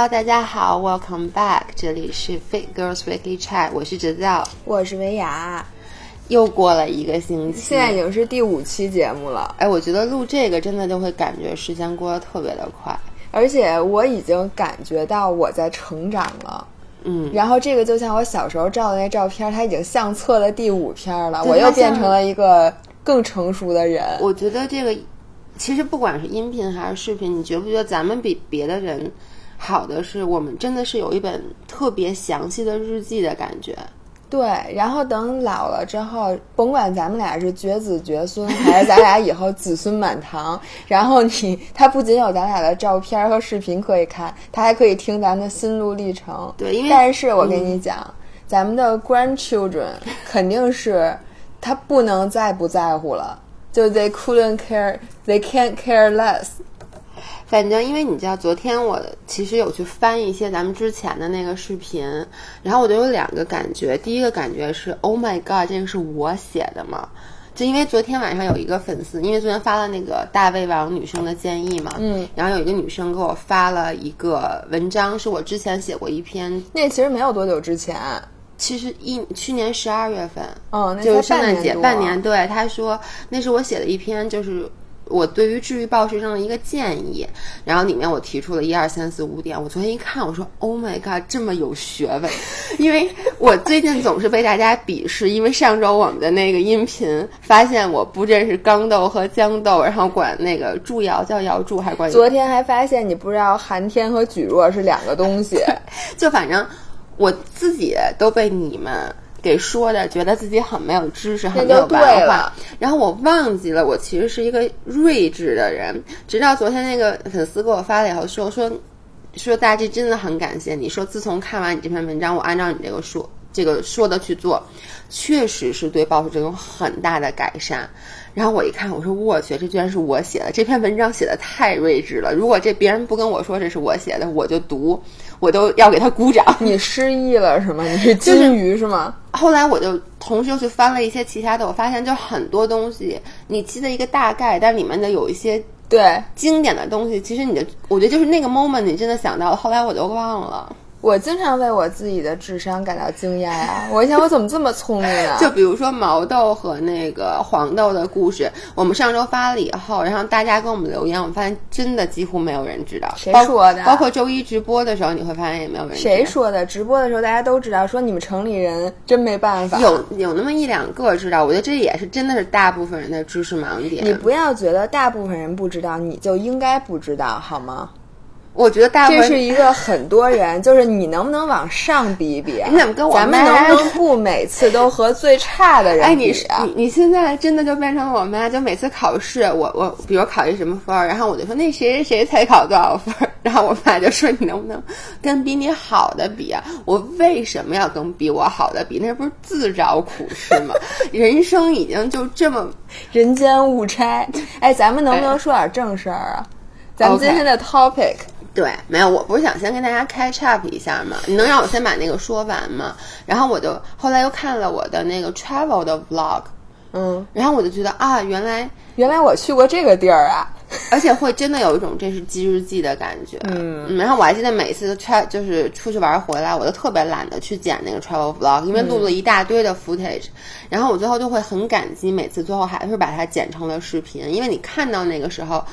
Hello，大家好，Welcome back，这里是 Fit Girls Weekly Chat，我是哲教，我是维雅。又过了一个星期，现在已经是第五期节目了。哎，我觉得录这个真的就会感觉时间过得特别的快，而且我已经感觉到我在成长了。嗯，然后这个就像我小时候照的那照片，它已经相册的第五篇了，我又变成了一个更成熟的人。我觉得这个其实不管是音频还是视频，你觉不觉得咱们比别的人好的是，我们真的是有一本特别详细的日记的感觉。对，然后等老了之后，甭管咱们俩是绝子绝孙，还是咱俩以后子孙满堂，然后你他不仅有咱俩的照片和视频可以看，他还可以听咱们的心路历程。对因为但是我跟你讲，咱们的 grandchildren 肯定是他不能再不在乎了，就 they couldn't care, they can't care less。反正因为你知道，昨天我其实有去翻一些咱们之前的那个视频，然后我就有两个感觉。第一个感觉是，Oh my God，这个是我写的吗？就因为昨天晚上有一个粉丝，因为昨天发了那个大胃王女生的建议嘛，嗯，然后有一个女生给我发了一个文章，是我之前写过一篇，那其实没有多久之前，其实一去年十二月份，嗯，那就是才圣诞节半年，对，他说那是我写的一篇，就是我对于治愈暴食症的一个建议，然后里面我提出了一二三四五点。我昨天一看，我说 Oh my god，这么有学问！因为我最近总是被大家鄙视，因为上周我们的那个音频发现我不认识刚豆和豇豆，然后管那个祝瑶叫瑶祝，还管昨天还发现你不知道寒天和举若是两个东西。就反正我自己都被你们给说的，觉得自己很没有知识，很没有文化。然后我忘记了，我其实是一个睿智的人。直到昨天那个粉丝给我发了以后说说说大 G 真的很感谢你，说自从看完你这篇文章，我按照你这个说这个说的去做，确实是对暴食症有很大的改善。然后我一看，我说我去，这居然是我写的，这篇文章写的太睿智了。如果这别人不跟我说这是我写的，我就读，我都要给他鼓掌。你失忆了是吗？你是金鱼是吗？后来我就同时又去翻了一些其他的，我发现就很多东西你记得一个大概，但里面的有一些对，经典的东西，其实你的我觉得就是那个 moment 你真的想到了，后来我就忘了。我经常为我自己的智商感到惊讶呀、我想我怎么这么聪明啊？就比如说毛豆和那个黄豆的故事，我们上周发了以后，然后大家给我们留言，我们发现真的几乎没有人知道。谁说的包括周一直播的时候，你会发现也没有人知道。谁说的？直播的时候大家都知道，说你们城里人真没办法。有有那么一两个知道，我觉得这也是真的是大部分人的知识盲点。你不要觉得大部分人不知道，你就应该不知道，好吗？我觉得大部分这是一个很多人，就是你能不能往上比一比啊？你怎么跟我咱们妈能不能不每次都和最差的人哎，你比啊？你你现在真的就变成了我妈，就每次考试，我我比如考一什么分儿，然后我就说那谁谁谁才考多少分儿，然后我妈就说你能不能跟比你好的比啊？我为什么要跟比我好的比？那不是自找苦吃吗？人生已经就这么人间误差。哎，咱们能不能说点正事儿啊？咱们今天的 topic 对，没有，我不是想先跟大家 catch up 一下吗？你能让我先把那个说完吗？然后我就后来又看了我的那个 travel 的 vlog，嗯，然后我就觉得啊，原来原来我去过这个地儿啊。而且会真的有一种这是记日记的感觉。嗯，然后我还记得每次 tra 就是出去玩回来，我都特别懒得去剪那个 travel vlog，因为录了一大堆的 footage，、然后我最后就会很感激，每次最后还是把它剪成了视频，因为你看到那个时候，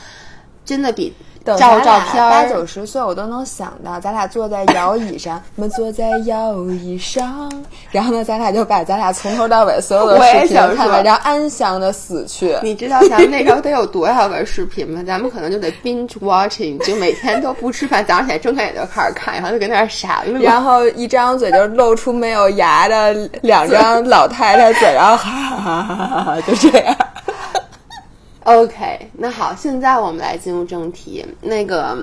真的比等照照片儿九十岁，我都能想到，咱俩坐在摇椅上，我们坐在摇椅上，然后呢，咱俩就把咱俩从头到尾所有的视频想看完，然后安详的死去。你知道咱们那时候得有多少个视频吗？咱们可能就得 binge watching，就每天都不吃饭，早上起来睁开眼就开始看，然后就跟那儿傻乐。然后一张嘴就露出没有牙的两张老太太嘴，然后哈哈哈哈哈哈，就这样。OK，那好，现在我们来进入正题。那个，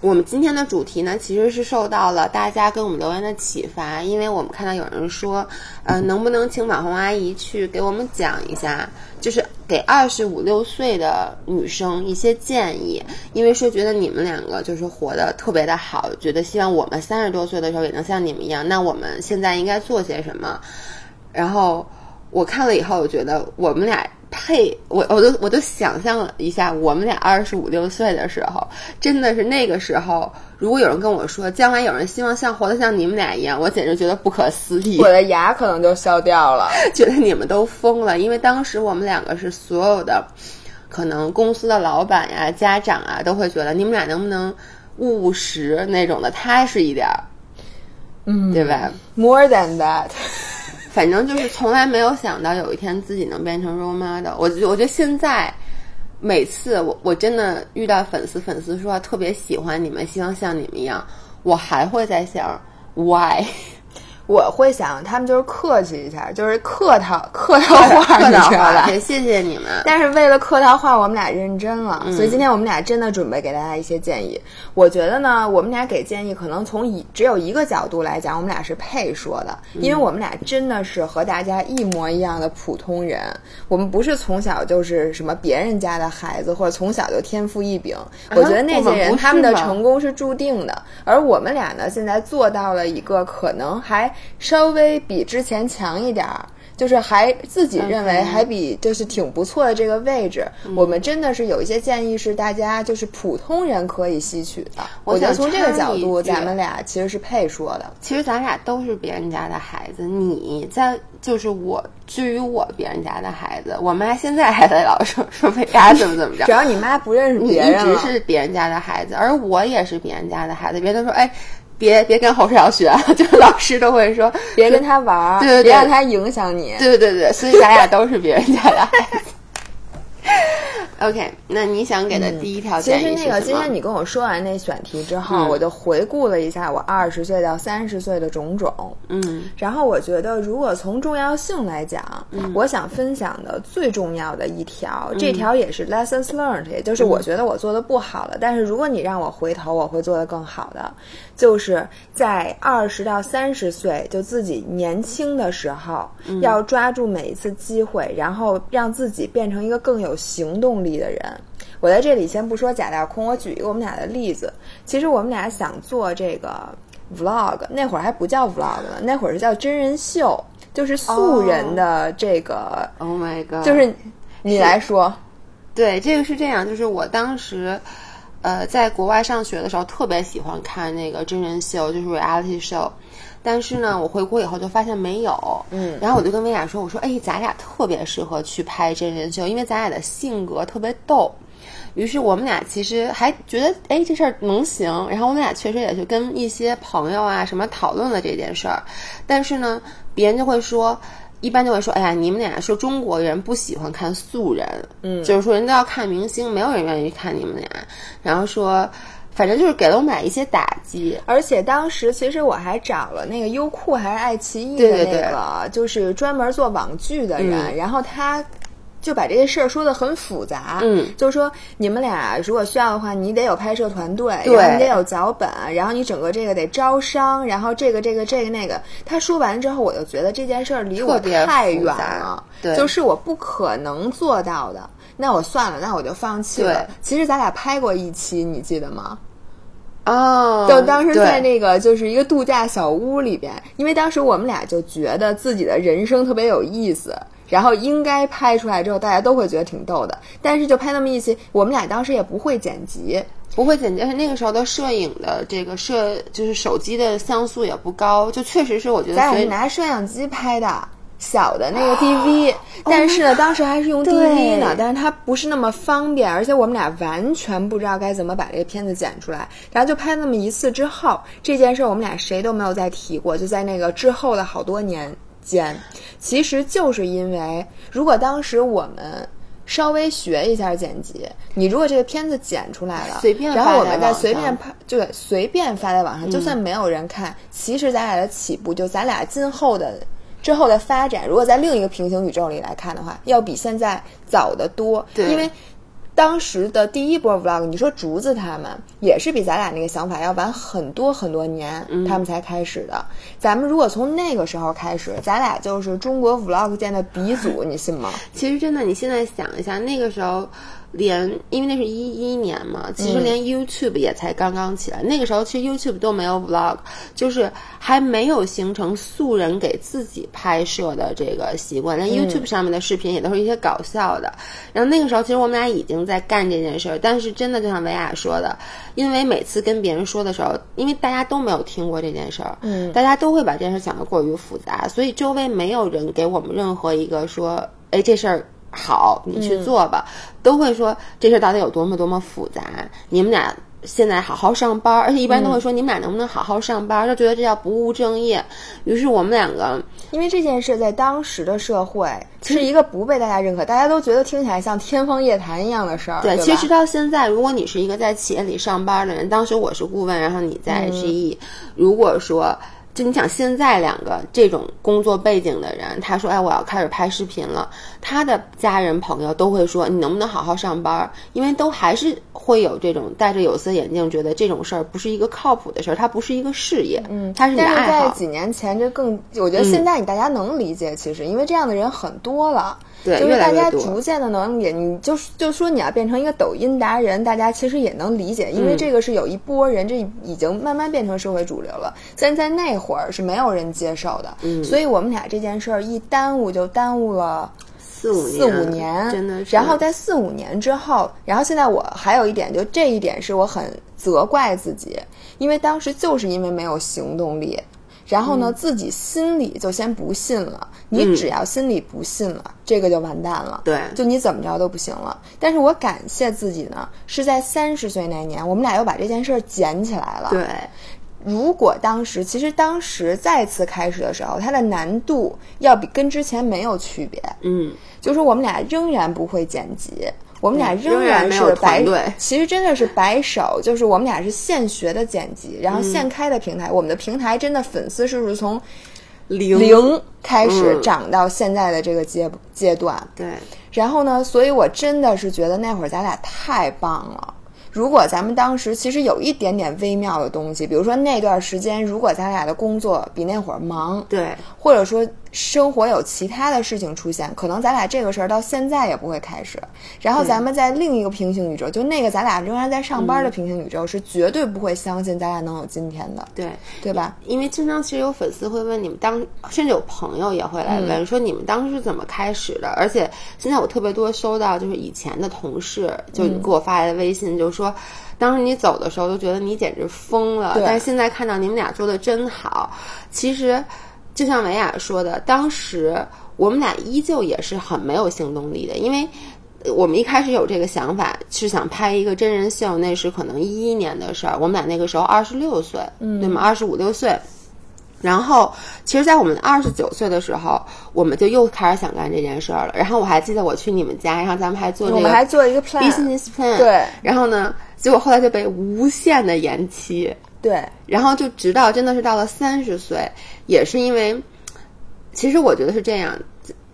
我们今天的主题呢，其实是受到了大家跟我们留言的启发，因为我们看到有人说，呃，能不能请网红阿姨去给我们讲一下，就是给二十五六岁的女生一些建议，因为说觉得你们两个就是活得特别的好，觉得希望我们三十多岁的时候也能像你们一样，那我们现在应该做些什么？然后我看了以后，我觉得我们俩配我，我都我都想象了一下，我们俩二十五六岁的时候，真的是那个时候，如果有人跟我说将来有人希望像活得像你们俩一样，我简直觉得不可思议。我的牙可能就笑掉了，觉得你们都疯了，因为当时我们两个是所有的，可能公司的老板呀、家长啊，都会觉得你们俩能不能务实那种的，踏实一点儿，嗯，对吧？？More than that，反正就是从来没有想到有一天自己能变成 role model。我觉我觉得现在每次我我真的遇到粉丝，粉丝说特别喜欢你们，希望像你们一样，我还会在想 why。我会想他们就是客气一下，就是客套客套话，你客套话，知道吧？对，谢谢你们。但是为了客套话，我们俩认真了，嗯所以今天我们俩真的准备给大家一些建议。我觉得呢，我们俩给建议可能从一只有一个角度来讲，我们俩是配说的，嗯因为我们俩真的是和大家一模一样的普通人，我们不是从小就是什么别人家的孩子，或者从小就天赋异禀。我觉得那些人他们的成功是注定的，而我们俩呢，现在做到了一个可能还稍微比之前强一点儿。就是还自己认为还比就是挺不错的这个位置，嗯我们真的是有一些建议是大家就是普通人可以吸取的。我我觉得想从这个角度，咱们俩其实是配说的。其实咱俩都是别人家的孩子，你在就是我，至于我别人家的孩子，我妈现在还在老说说北丫怎么怎么着只。要你妈不认识你一直别人，是别人家的孩子，而我也是别人家的孩子。别人都说，哎，别别跟侯世瑶学，就是老师都会说，别跟他玩儿，对对对别让他影响你。对对对，所以咱俩都是别人家的孩子。OK，那你想给的第一条其实？那个今天你跟我说完那选题之后，嗯我就回顾了一下我二十岁到三十岁的种种。嗯然后我觉得，如果从重要性来讲，嗯我想分享的最重要的一条，这条也是 lessons learned，也就是我觉得我做的不好了，但是如果你让我回头，我会做的更好的，就是在二十到三十岁，就自己年轻的时候，嗯要抓住每一次机会，然后让自己变成一个更有行动力的人。我在这里先不说假大空，我举一个我们俩的例子。其实我们俩想做这个 vlog，那会儿还不叫 vlog 呢，那会儿是叫真人秀，就是素人的这个，，Oh my god，就是你来说，对，这个是这样，就是我当时，呃，在国外上学的时候，特别喜欢看那个真人秀，就是 reality show。但是呢，我回国以后就发现没有，嗯然后我就跟薇娅说，我说，哎，咱俩特别适合去拍真人秀，因为咱俩的性格特别逗。于是我们俩其实还觉得，哎，这事儿能行。然后我们俩确实也去跟一些朋友啊什么讨论了这件事儿，但是呢，别人就会说，一般就会说，哎呀，你们俩说中国人不喜欢看素人，嗯就是说人都要看明星，没有人愿意看你们俩。然后说，反正就是给了我们俩一些打击。而且当时其实我还找了那个优酷还是爱奇艺的那对对对个，就是专门做网剧的人，嗯然后他。就把这些事儿说的很复杂，嗯就是说你们俩如果需要的话，你得有拍摄团队，对然后你得有脚本，然后你整个这个得招商，然后这个这个这个那个。他说完之后，我就觉得这件事儿离我太远了，对就是我不可能做到的。那我算了，那我就放弃了。其实咱俩拍过一期，你记得吗？哦，就当时在那个就是一个度假小屋里边，因为当时我们俩就觉得自己的人生特别有意思，然后应该拍出来之后，大家都会觉得挺逗的。但是就拍那么一期，我们俩当时也不会剪辑，不会剪辑，而且那个时候的摄影的这个摄就是手机的像素也不高，就确实是我觉得咱俩是拿摄像机拍的。小的那个 DV，、但是呢，当时还是用 DV 呢，但是它不是那么方便，而且我们俩完全不知道该怎么把这个片子剪出来，然后就拍那么一次之后，这件事儿我们俩谁都没有再提过，就在那个之后的好多年间，其实就是因为如果当时我们。稍微学一下剪辑，你如果这个片子剪出来了，随便然后我们再随便拍，对，随便发在网上，就算没有人看，其实咱俩的起步，就咱俩今后的之后的发展，如果在另一个平行宇宙里来看的话，要比现在早得多。对因为当时的第一波 vlog，你说竹子他们也是比咱俩那个想法要晚很多很多年，他们才开始的。咱们如果从那个时候开始，咱俩就是中国 vlog 界的鼻祖，你信吗？其实真的，你现在想一下，那个时候。连，因为那是一一年嘛，其实连 YouTube 也才刚刚起来。那个时候其实 YouTube 都没有 Vlog，就是还没有形成素人给自己拍摄的这个习惯。连 YouTube 上面的视频也都是一些搞笑的。然后那个时候其实我们俩已经在干这件事儿，但是真的就像维亚说的，因为每次跟别人说的时候，因为大家都没有听过这件事儿，嗯，大家都会把这件事想得过于复杂，所以周围没有人给我们任何一个说，哎，这事儿。好，你去做吧，都会说这事到底有多么多么复杂。你们俩现在好好上班，而且一般都会说你们俩能不能好好上班，就觉得这叫不务正业。于是我们两个，因为这件事在当时的社会是一个不被大家认可，大家都觉得听起来像天方夜谭一样的事儿。对，其实到现在，如果你是一个在企业里上班的人，当时我是顾问，然后你在 GE，如果说。就你想，现在两个这种工作背景的人，他说：“哎，我要开始拍视频了。”他的家人朋友都会说：“你能不能好好上班？”因为都还是会有这种戴着有色眼镜，觉得这种事儿不是一个靠谱的事儿，它不是一个事业。嗯，它是你的爱好。在几年前，这更我觉得现在你大家能理解，其实因为这样的人很多了。对，就是大家逐渐的能也，你就就说你要变成一个抖音达人，大家其实也能理解，因为这个是有一波人，这已经慢慢变成社会主流了。但在那会儿是没有人接受的，嗯，所以我们俩这件事儿一耽误就耽误了四五四五年，真的。然后在四五年之后，然后现在我还有一点，就这一点是我很责怪自己，因为当时就是因为没有行动力。然后呢，自己心里就先不信了。你只要心里不信了，这个就完蛋了。对，就你怎么着都不行了。但是我感谢自己呢，是在三十岁那年，我们俩又把这件事儿捡起来了。对，如果当时，其实当时再次开始的时候，它的难度要比跟之前没有区别。嗯，就是我们俩仍然不会剪辑。我们俩仍然是白，对，其实真的是白手，就是我们俩是现学的剪辑，然后现开的平台，我们的平台真的粉丝数是从零零开始涨到现在的这个阶阶段，对。然后呢，所以我真的是觉得那会儿咱俩太棒了。如果咱们当时其实有一点点微妙的东西，比如说那段时间，如果咱俩的工作比那会儿忙，对，或者说。生活有其他的事情出现，可能咱俩这个事儿到现在也不会开始。然后咱们在另一个平行宇宙，就那个咱俩仍然在上班的平行宇宙，是绝对不会相信咱俩能有今天的。对，对吧？因为经常其实有粉丝会问你们当，甚至有朋友也会来问说你们当时是怎么开始的。而且现在我特别多收到就是以前的同事就给我发来的微信，就说当时你走的时候都觉得你简直疯了，但是现在看到你们俩做的真好，其实。就像维亚说的，当时我们俩依旧也是很没有行动力的，因为我们一开始有这个想法是想拍一个真人秀，那是可能一一年的事儿。我们俩那个时候二十六岁，对吗？二十五六岁。然后，其实，在我们二十九岁的时候，我们就又开始想干这件事儿了。然后我还记得我去你们家，然后咱们还做这个，我们还做一个 business plan，对。然后呢，结果后来就被无限的延期。对，然后就直到真的是到了三十岁，也是因为，其实我觉得是这样，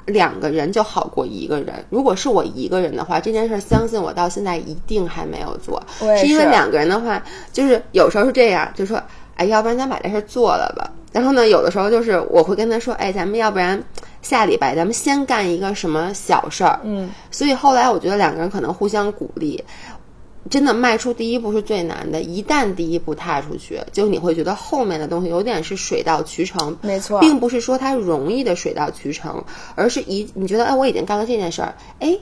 两个人就好过一个人。如果是我一个人的话，这件事相信我到现在一定还没有做。是因为两个人的话，就是有时候是这样，就说，哎，要不然咱把这事做了吧。然后呢，有的时候就是我会跟他说，哎，咱们要不然下礼拜咱们先干一个什么小事儿。嗯，所以后来我觉得两个人可能互相鼓励。真的迈出第一步是最难的，一旦第一步踏出去，就你会觉得后面的东西有点是水到渠成。没错，并不是说它容易的水到渠成，而是一你觉得哎，我已经干了这件事儿，哎，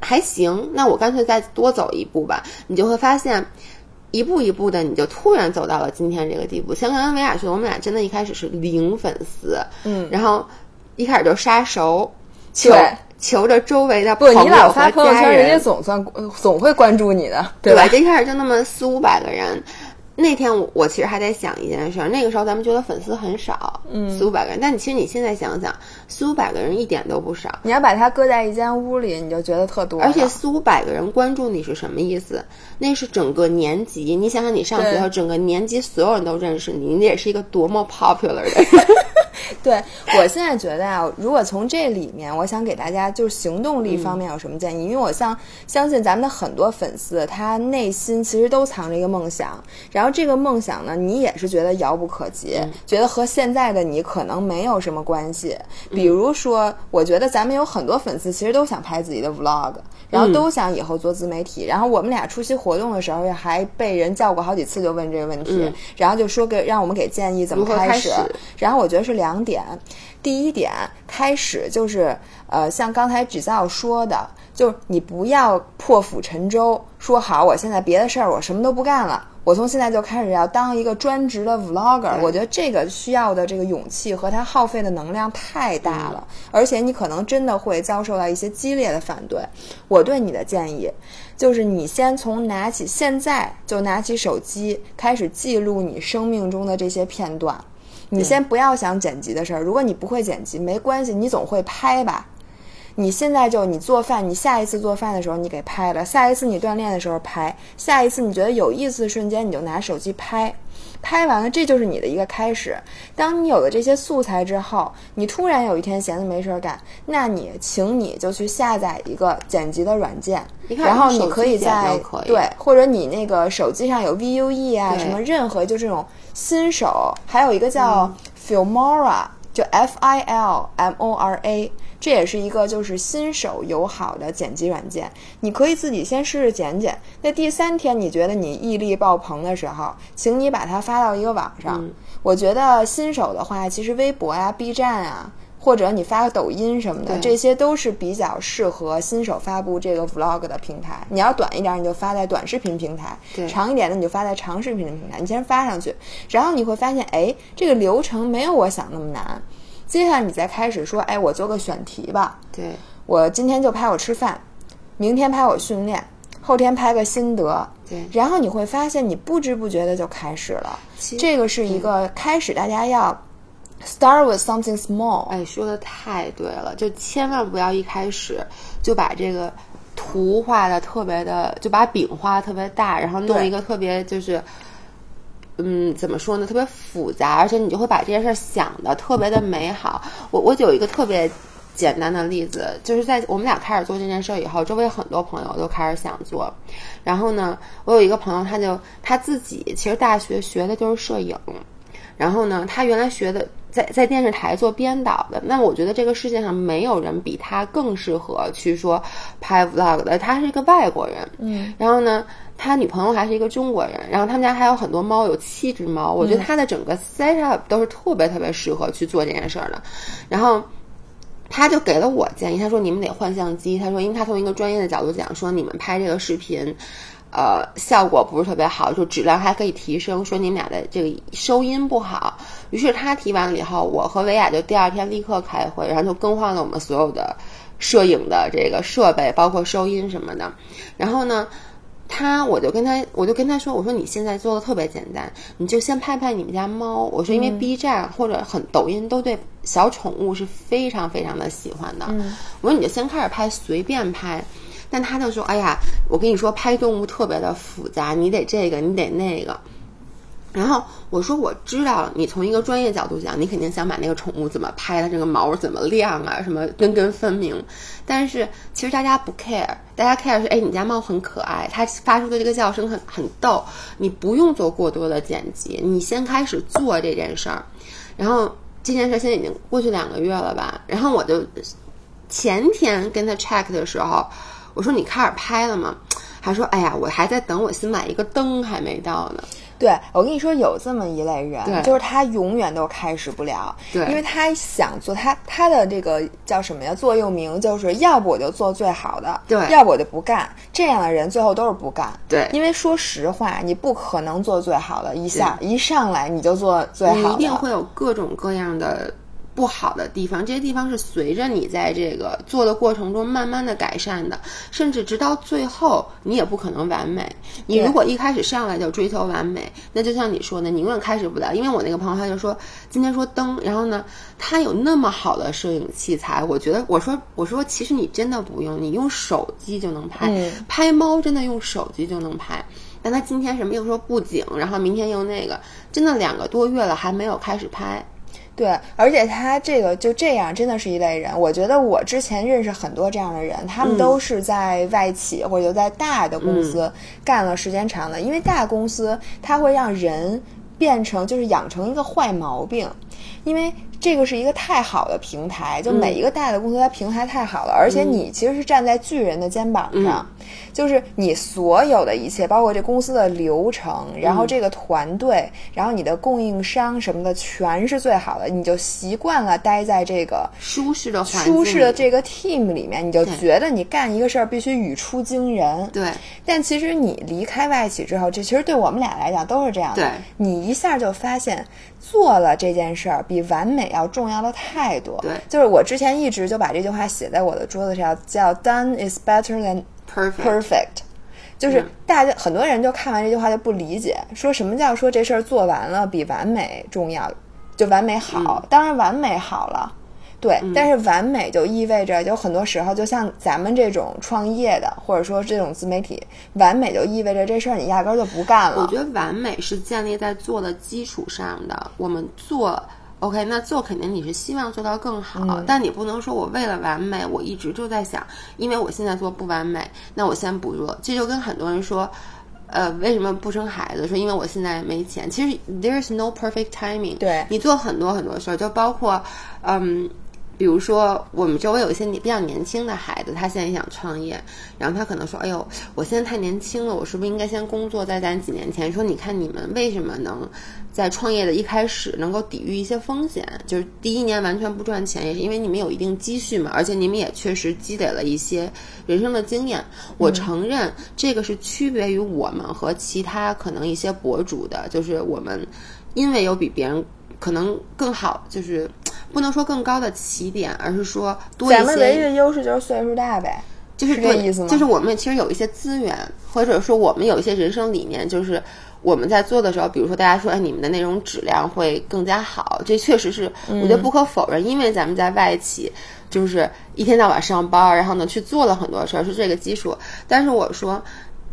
还行，那我干脆再多走一步吧。你就会发现，一步一步的，你就突然走到了今天这个地步。像刚刚维亚说，我们俩真的一开始是零粉丝，嗯，然后一开始就杀熟，对。求着周围的朋友和家人，人家总算总会关注你的，对吧？一开始就那么四五百个人，那天我我其实还在想一件事，那个时候咱们觉得粉丝很少，嗯，四五百个人，但你其实你现在想想，四五百个人一点都不少。你要把它搁在一间屋里，你就觉得特多。而且四五百个人关注你是什么意思？那是整个年级，你想想你上学时候，整个年级所有人都认识你，你也是一个多么 popular 的人。对我现在觉得啊，如果从这里面，我想给大家就是行动力方面有什么建议？因为我相相信咱们的很多粉丝，他内心其实都藏着一个梦想，然后这个梦想呢，你也是觉得遥不可及，觉得和现在的你可能没有什么关系。比如说，我觉得咱们有很多粉丝其实都想拍自己的 vlog，然后都想以后做自媒体。然后我们俩出席活动的时候，也还被人叫过好几次，就问这个问题，然后就说给让我们给建议怎么开始。然后我觉得是两点，第一点开始就是呃，像刚才只造说的，就是你不要破釜沉舟，说好我现在别的事儿我什么都不干了，我从现在就开始要当一个专职的 vlogger。我觉得这个需要的这个勇气和它耗费的能量太大了，而且你可能真的会遭受到一些激烈的反对。我对你的建议就是你先从拿起现在就拿起手机开始记录你生命中的这些片段。你先不要想剪辑的事儿，如果你不会剪辑，没关系，你总会拍吧。你现在就你做饭，你下一次做饭的时候你给拍了，下一次你锻炼的时候拍，下一次你觉得有意思的瞬间你就拿手机拍，拍完了这就是你的一个开始。当你有了这些素材之后，你突然有一天闲着没事儿干，那你请你就去下载一个剪辑的软件，然后你可以在对，或者你那个手机上有 VUE 啊什么任何就这种。新手还有一个叫 Filmora，就 F I L M O R A，这也是一个就是新手友好的剪辑软件。你可以自己先试试剪剪。那第三天你觉得你毅力爆棚的时候，请你把它发到一个网上。我觉得新手的话，其实微博啊、B 站啊。或者你发个抖音什么的，这些都是比较适合新手发布这个 vlog 的平台。你要短一点，你就发在短视频平台；长一点的，你就发在长视频的平台。你先发上去，然后你会发现，哎，这个流程没有我想那么难。接下来你再开始说，哎，我做个选题吧。对，我今天就拍我吃饭，明天拍我训练，后天拍个心得。对，然后你会发现，你不知不觉的就开始了。这个是一个开始，大家要。Start with something small。哎，说的太对了，就千万不要一开始就把这个图画的特别的，就把饼画的特别大，然后弄一个特别就是，嗯，怎么说呢？特别复杂，而且你就会把这件事想的特别的美好。我我有一个特别简单的例子，就是在我们俩开始做这件事以后，周围很多朋友都开始想做。然后呢，我有一个朋友，他就他自己其实大学学的就是摄影，然后呢，他原来学的。在在电视台做编导的，那我觉得这个世界上没有人比他更适合去说拍 vlog 的。他是一个外国人，嗯，然后呢，他女朋友还是一个中国人，然后他们家还有很多猫，有七只猫。我觉得他的整个 set up 都是特别特别适合去做这件事儿的。然后他就给了我建议，他说你们得换相机。他说，因为他从一个专业的角度讲，说你们拍这个视频。呃，效果不是特别好，就质量还可以提升。说你们俩的这个收音不好，于是他提完了以后，我和维亚就第二天立刻开会，然后就更换了我们所有的摄影的这个设备，包括收音什么的。然后呢，他我就跟他我就跟他说，我说你现在做的特别简单，你就先拍拍你们家猫。我说因为 B 站或者很抖音都对小宠物是非常非常的喜欢的。我说你就先开始拍，随便拍。但他就说：“哎呀，我跟你说，拍动物特别的复杂，你得这个，你得那个。”然后我说：“我知道，你从一个专业角度讲，你肯定想把那个宠物怎么拍的，这个毛怎么亮啊，什么根根分明。但是其实大家不 care，大家 care 是：哎，你家猫很可爱，它发出的这个叫声很很逗。你不用做过多的剪辑，你先开始做这件事儿。然后这件事现在已经过去两个月了吧？然后我就前天跟他 check 的时候。”我说你开始拍了吗？还说哎呀，我还在等我新买一个灯还没到呢。对我跟你说，有这么一类人，就是他永远都开始不了，对，因为他想做他他的这个叫什么呀？座右铭就是要不我就做最好的，对，要不我就不干。这样的人最后都是不干，对，因为说实话，你不可能做最好的，一下一上来你就做最好的，你一定会有各种各样的。不好的地方，这些地方是随着你在这个做的过程中慢慢的改善的，甚至直到最后，你也不可能完美。你如果一开始上来就追求完美，那就像你说的，你永远开始不了。因为我那个朋友他就说，今天说灯，然后呢，他有那么好的摄影器材，我觉得我说我说其实你真的不用，你用手机就能拍，拍猫真的用手机就能拍。但他今天什么又说布景，然后明天又那个，真的两个多月了还没有开始拍。对，而且他这个就这样，真的是一类人。我觉得我之前认识很多这样的人，他们都是在外企或者在大的公司干了时间长的，因为大公司它会让人变成就是养成一个坏毛病，因为。这个是一个太好的平台，就每一个大的公司，它平台太好了，而且你其实是站在巨人的肩膀上，就是你所有的一切，包括这公司的流程，然后这个团队，然后你的供应商什么的，全是最好的，你就习惯了待在这个舒适的舒适的这个 team 里面，你就觉得你干一个事儿必须语出惊人。对，但其实你离开外企之后，这其实对我们俩来讲都是这样的。对，你一下就发现。做了这件事儿比完美要重要的太多。对，就是我之前一直就把这句话写在我的桌子上，叫 “Done is better than perfect”。就是大家很多人就看完这句话就不理解，说什么叫说这事儿做完了比完美重要，就完美好。当然完美好了。对，但是完美就意味着，有很多时候，就像咱们这种创业的，或者说这种自媒体，完美就意味着这事儿你压根儿就不干了。我觉得完美是建立在做的基础上的。我们做 OK，那做肯定你是希望做到更好，但你不能说我为了完美，我一直就在想，因为我现在做不完美，那我先不做。这就跟很多人说，呃，为什么不生孩子？说因为我现在没钱。其实 there is no perfect timing。对你做很多很多事儿，就包括嗯。比如说，我们周围有一些你比较年轻的孩子，他现在也想创业，然后他可能说：“哎呦，我现在太年轻了，我是不是应该先工作，再攒几年钱？”说：“你看你们为什么能在创业的一开始能够抵御一些风险？就是第一年完全不赚钱，也是因为你们有一定积蓄嘛，而且你们也确实积累了一些人生的经验。我承认这个是区别于我们和其他可能一些博主的，就是我们因为有比别人可能更好，就是。”不能说更高的起点，而是说多一些。咱们唯一的优势就是岁数大呗，就是这意思吗？就是我们其实有一些资源，或者说我们有一些人生理念，就是我们在做的时候，比如说大家说，哎，你们的内容质量会更加好，这确实是我觉得不可否认，因为咱们在外企就是一天到晚上班，然后呢去做了很多事儿，是这个基础。但是我说。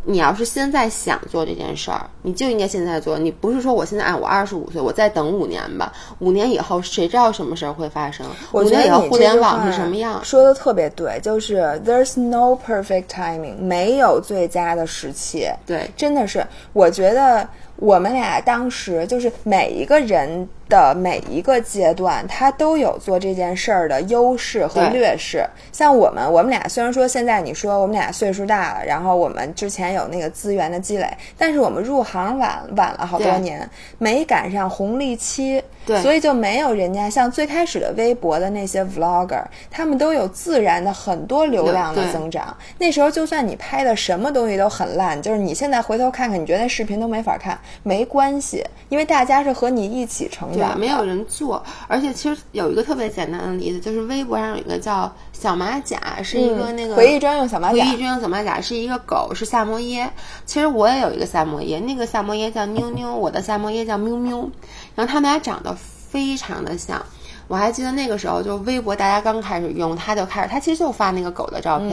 你要是现在想做这件事儿，你就应该现在做。你不是说我现在啊，我二十五岁，我再等五年吧。五年以后谁知道什么事儿会发生？五年以后互联网是什么样？说的特别对，就是 there's no perfect timing，没有最佳的时期。对，真的是，我觉得我们俩当时就是每一个人。的每一个阶段，他都有做这件事儿的优势和劣势。像我们，我们俩虽然说现在你说我们俩岁数大了，然后我们之前有那个资源的积累，但是我们入行晚晚了好多年，没赶上红利期，对，所以就没有人家像最开始的微博的那些 vlogger，他们都有自然的很多流量的增长。那时候就算你拍的什么东西都很烂，就是你现在回头看看，你觉得那视频都没法看，没关系，因为大家是和你一起成。对，没有人做，而且其实有一个特别简单的例子，就是微博上有一个叫小马甲，是一个那个回忆专用小马甲。回忆专用小马甲是一个狗，是萨摩耶。其实我也有一个萨摩耶，那个萨摩耶叫妞妞，我的萨摩耶叫喵喵。然后他们俩长得非常的像。我还记得那个时候，就微博大家刚开始用，他就开始，他其实就发那个狗的照片。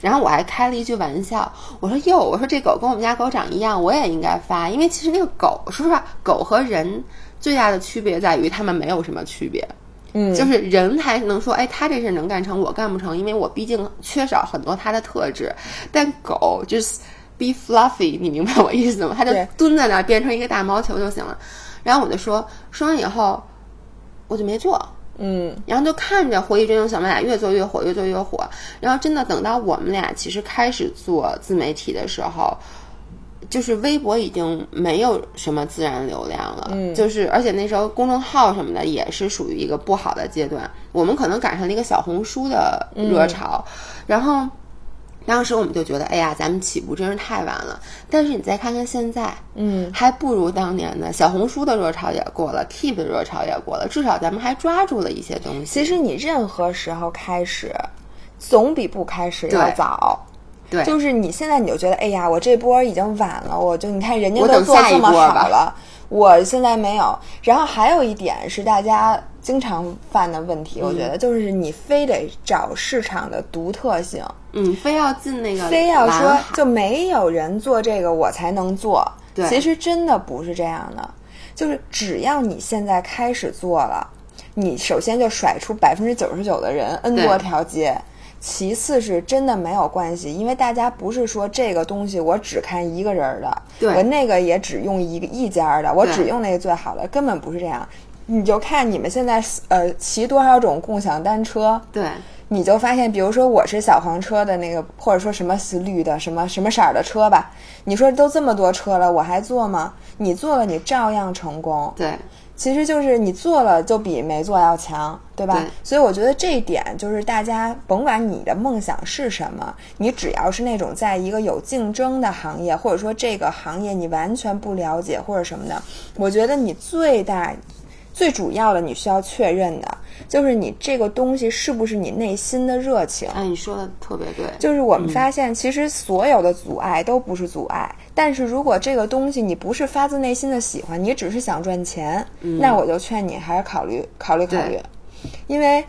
然后我还开了一句玩笑，我说：“哟，我说这狗跟我们家狗长一样，我也应该发，因为其实那个狗，说实话，狗和人。”最大的区别在于，它们没有什么区别，嗯，就是人还能说，哎，他这事能干成，我干不成，因为我毕竟缺少很多它的特质。但狗就是 be fluffy，你明白我意思吗？它就蹲在那儿，变成一个大毛球就行了。然后我就说，说完以后，我就没做，嗯，然后就看着回忆专用小马甲越做越火，越做越火。然后真的等到我们俩其实开始做自媒体的时候。就是微博已经没有什么自然流量了，嗯，就是而且那时候公众号什么的也是属于一个不好的阶段。我们可能赶上了一个小红书的热潮，然后当时我们就觉得，哎呀，咱们起步真是太晚了。但是你再看看现在，嗯，还不如当年呢小红书的热潮也过了，Keep 的热潮也过了，至少咱们还抓住了一些东西。其实你任何时候开始，总比不开始要早。对，就是你现在你就觉得，哎呀，我这波已经晚了，我就你看人家都做这么好了，我现在没有。然后还有一点是大家经常犯的问题，我觉得就是你非得找市场的独特性，嗯，非要进那个，非要说就没有人做这个我才能做。对，其实真的不是这样的，就是只要你现在开始做了。你首先就甩出百分之九十九的人 N 对多条街。其次是真的没有关系，因为大家不是说这个东西我只看一个人儿的，我那个也只用一个一家儿的，我只用那个最好的，根本不是这样。你就看你们现在呃骑多少种共享单车，对你就发现，比如说我是小黄车的那个，或者说什么是绿的，什么什么色儿的车吧，你说都这么多车了，我还做吗？你做了，你照样成功。对其实就是你做了就比没做要强，对吧？对所以我觉得这一点就是大家甭管你的梦想是什么，你只要是那种在一个有竞争的行业，或者说这个行业你完全不了解或者什么的，我觉得你最大。最主要的，你需要确认的就是你这个东西是不是你内心的热情。哎，你说的特别对，就是我们发现，其实所有的阻碍都不是阻碍，但是如果这个东西你不是发自内心的喜欢，你只是想赚钱，那我就劝你还是考虑考虑考虑，因为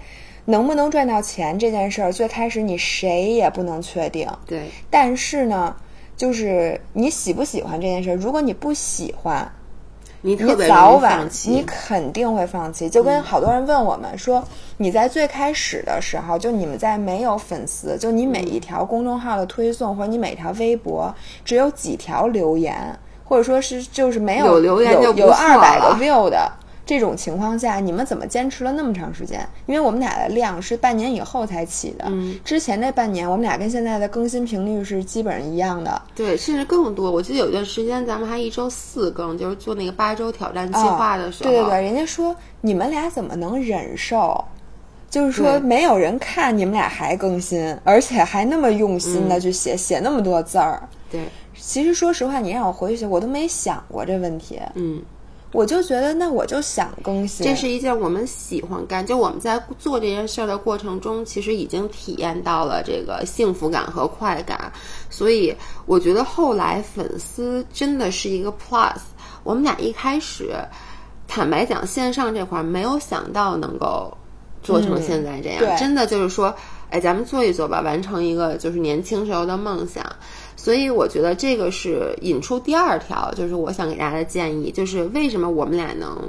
能不能赚到钱这件事儿，最开始你谁也不能确定，对。但是呢，就是你喜不喜欢这件事儿，如果你不喜欢，你你特别早晚，你肯定会放弃。就跟好多人问我们说，你在最开始的时候，就你们在没有粉丝，就你每一条公众号的推送或者你每条微博只有几条留言，或者说是就是没有留言就有有二百个了 view 的。这种情况下，你们怎么坚持了那么长时间？因为我们俩的量是半年以后才起的，嗯之前那半年我们俩跟现在的更新频率是基本上一样的。对，甚至更多。我记得有一段时间咱们还一周四更，就是做那个八周挑战计划的时候，哦对对对，人家说你们俩怎么能忍受？就是说没有人看你们俩还更新，而且还那么用心嗯的去写、写那么多字儿。对，其实说实话，你让我回去，我都没想过这问题。嗯。我就觉得，那我就想更新。这是一件我们喜欢干，就我们在做这件事儿的过程中，其实已经体验到了这个幸福感和快感，所以我觉得后来粉丝真的是一个 plus。我们俩一开始，坦白讲，线上这块儿没有想到能够做成现在这样，对真的就是说，哎，咱们做一做吧，完成一个就是年轻时候的梦想。所以我觉得这个是引出第二条，就是我想给大家的建议，就是为什么我们俩能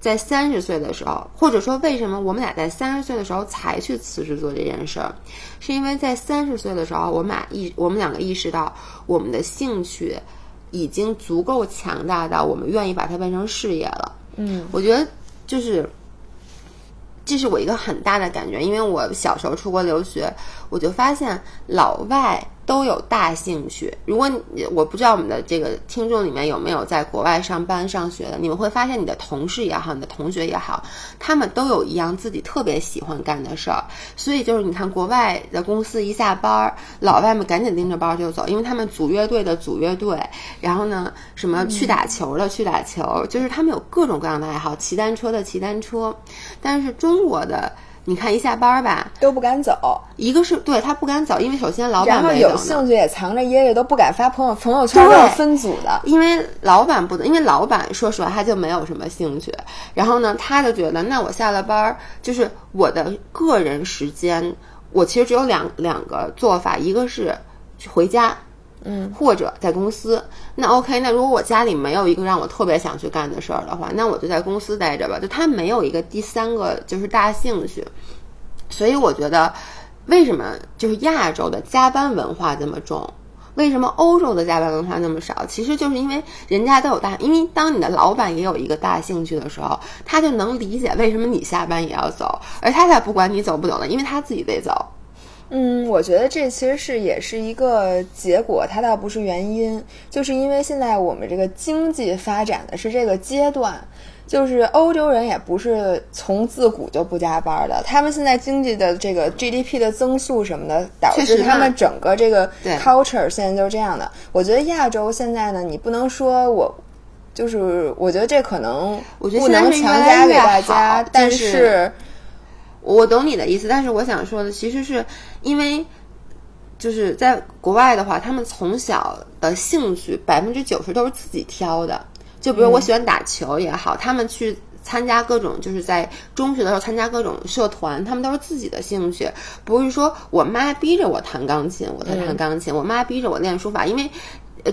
在三十岁的时候，或者说为什么我们俩在三十岁的时候才去辞职做这件事儿，是因为在三十岁的时候，我们俩意我们两个意识到我们的兴趣已经足够强大到我们愿意把它变成事业了。嗯，我觉得就是。这是我一个很大的感觉，因为我小时候出国留学，我就发现老外都有大兴趣。如果你我不知道我们的这个听众里面有没有在国外上班上学的，你们会发现你的同事也好，你的同学也好，他们都有一样自己特别喜欢干的事儿。所以就是你看国外的公司一下班儿，老外们赶紧拎着包就走，因为他们组乐队的组乐队，然后呢什么去打球的去打球，就是他们有各种各样的爱好，骑单车的骑单车。但是中国的，你看一下班儿吧，都不敢走，一个是对他不敢走，因为首先老然后有兴趣也藏着掖着，都不敢发朋友朋友圈，都对。是分组的。因为老板不能，因为老板说实话他就没有什么兴趣，然后呢，他就觉得那我下了班儿，就是我的个人时间，我其实只有两两个做法，一个是回家，嗯，或者在公司。那 OK，那如果我家里没有一个让我特别想去干的事儿的话，那我就在公司待着吧。就他没有一个第三个就是大兴趣，所以我觉得为什么就是亚洲的加班文化这么重？为什么欧洲的加班文化那么少？其实就是因为人家都有大，因为当你的老板也有一个大兴趣的时候，他就能理解为什么你下班也要走，而他才不管你走不走了，因为他自己得走。嗯，我觉得这其实是也是一个结果，它倒不是原因，就是因为现在我们这个经济发展的是这个阶段，就是欧洲人也不是从自古就不加班的，他们现在经济的这个 GDP 的增速什么的，导致他们整个这个 culture 现在就是这样的。我觉得亚洲现在呢，你不能说我。就是我觉得这可能我觉得不能强加给大好家，就但是是我懂你的意思，但是我想说的其实是因为。就是在国外的话，他们从小的兴趣百分之九十都是自己挑的。就比如我喜欢打球也好，他们去参加各种，就是在中学的时候参加各种社团，他们都是自己的兴趣，不是说我妈逼着我弹钢琴，我才弹钢琴；我妈逼着我练书法，因为呃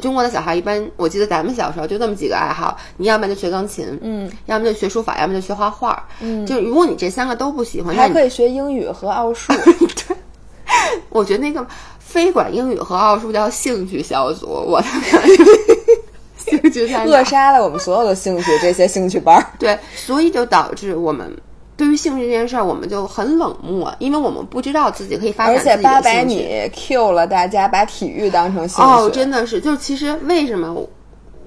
中国的小孩一般，我记得咱们小时候就那么几个爱好，你要么就学钢琴，嗯，要么就学书法，要么就学画画，嗯，就是如果你这三个都不喜欢，还可以学英语和奥数。对我觉得那个非管英语和奥数叫兴趣小组，我他妈兴趣扼杀了我们所有的兴趣，这些兴趣班儿。对，所以就导致我们对于兴趣这件事儿，我们就很冷漠，因为我们不知道自己可以发展而且自己的八百兴趣米 Q 了大家，把体育当成兴趣。哦，真的是，就其实为什么我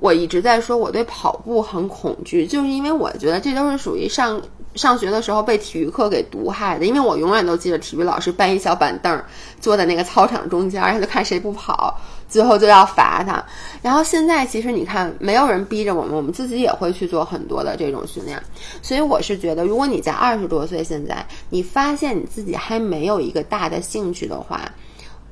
我一直在说我对跑步很恐惧，就是因为我觉得这都是属于上上学的时候被体育课给毒害的，因为我永远都记得体育老师搬一小板凳儿坐在那个操场中间，然后就看谁不跑，最后就要罚他。然后现在其实你看，没有人逼着我们，我们自己也会去做很多的这种训练。所以我是觉得，如果你在二十多岁，现在你发现你自己还没有一个大的兴趣的话，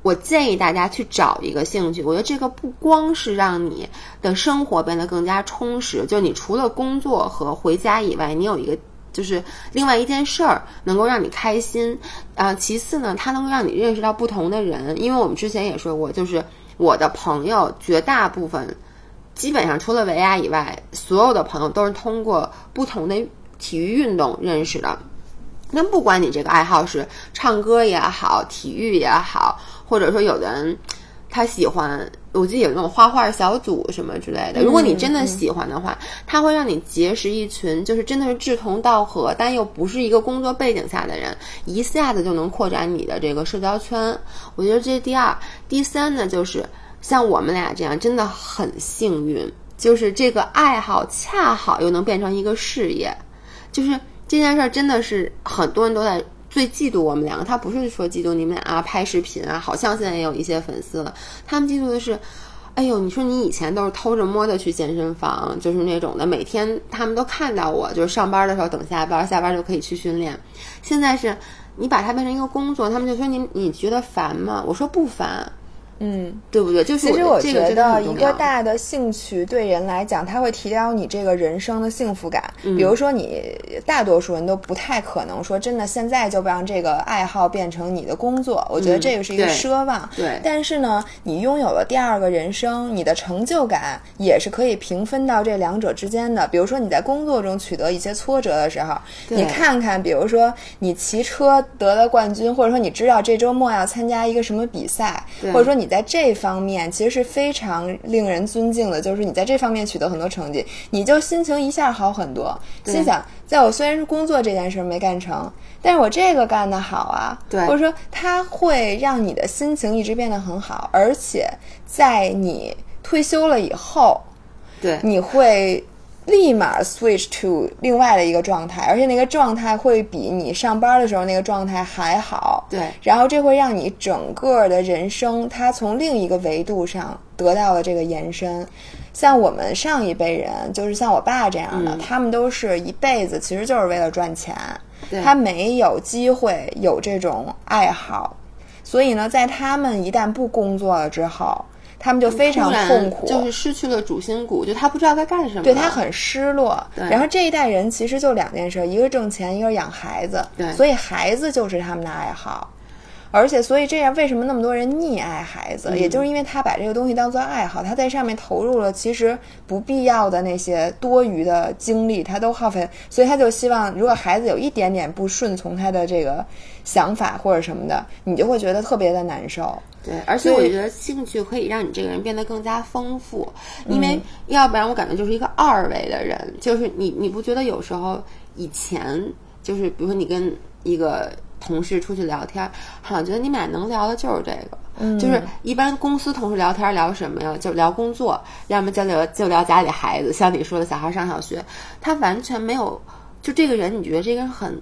我建议大家去找一个兴趣。我觉得这个不光是让你的生活变得更加充实，就你除了工作和回家以外，你有一个就是另外一件事儿能够让你开心。啊、其次呢，它能够让你认识到不同的人，因为我们之前也说过，就是我的朋友绝大部分。基本上除了维亚以外，所有的朋友都是通过不同的体育运动认识的。那不管你这个爱好是唱歌也好，体育也好，或者说有的人他喜欢，我记得有那种画画小组什么之类的。如果你真的喜欢的话，他会让你结识一群就是真的是志同道合，但又不是一个工作背景下的人，一下子就能扩展你的这个社交圈。我觉得这是第二，第三呢就是。像我们俩这样真的很幸运，就是这个爱好恰好又能变成一个事业，就是这件事儿真的是很多人都在最嫉妒我们两个。他不是说嫉妒你们俩啊拍视频啊，好像现在也有一些粉丝了，他们嫉妒的是。哎呦，你说你以前都是偷着摸的去健身房，就是那种的，每天他们都看到我，就是上班的时候等下班，下班就可以去训练。现在是你把它变成一个工作，他们就说你你觉得烦吗？我说不烦，嗯，对不对？就是其实我觉得一个大的兴趣对人来讲，它会提高你这个人生的幸福感。嗯比如说，你大多数人都不太可能说真的现在就让这个爱好变成你的工作，我觉得这个是一个奢望。对但是呢，你拥有了第二个人生，你的成就感也是可以平分到这两者之间的。比如说你在工作中取得一些挫折的时候，你看看，比如说你骑车得了冠军，或者说你知道这周末要参加一个什么比赛，或者说你在这方面其实是非常令人尊敬的，就是你在这方面取得很多成绩，你就心情一下好很多，心想，在我虽然是工作这件事没干成，但是我这个干得好啊，对。或者说它会让你的心情一直变得很好，而且在你退休了以后，对。你会立马 switch to 另外的一个状态，而且那个状态会比你上班的时候那个状态还好。对。然后这会让你整个的人生，它从另一个维度上得到了这个延伸。像我们上一辈人，就是像我爸这样的，嗯。他们都是一辈子其实就是为了赚钱，他没有机会有这种爱好，所以呢，在他们一旦不工作了之后，他们就非常痛苦，就是失去了主心骨，就他不知道该干什么。对他很失落。然后这一代人其实就两件事，一个挣钱，一个养孩子。对所以孩子就是他们的爱好。而且，所以这样，为什么那么多人溺爱孩子？嗯也就是因为他把这个东西当做爱好，他在上面投入了其实不必要的那些多余的精力，他都耗费，所以他就希望，如果孩子有一点点不顺从他的这个想法或者什么的，你就会觉得特别的难受。对，而且我觉得兴趣可以让你这个人变得更加丰富，因嗯为要不然我感觉就是一个二维的人，就是你你不觉得有时候以前就是比如说你跟一个同事出去聊天，好像觉得你们俩能聊的就是这个。嗯就是一般公司同事聊天聊什么呀？就聊工作，要么就聊就聊家里孩子，像你说的小孩上小学，他完全没有就这个人，你觉得这个人很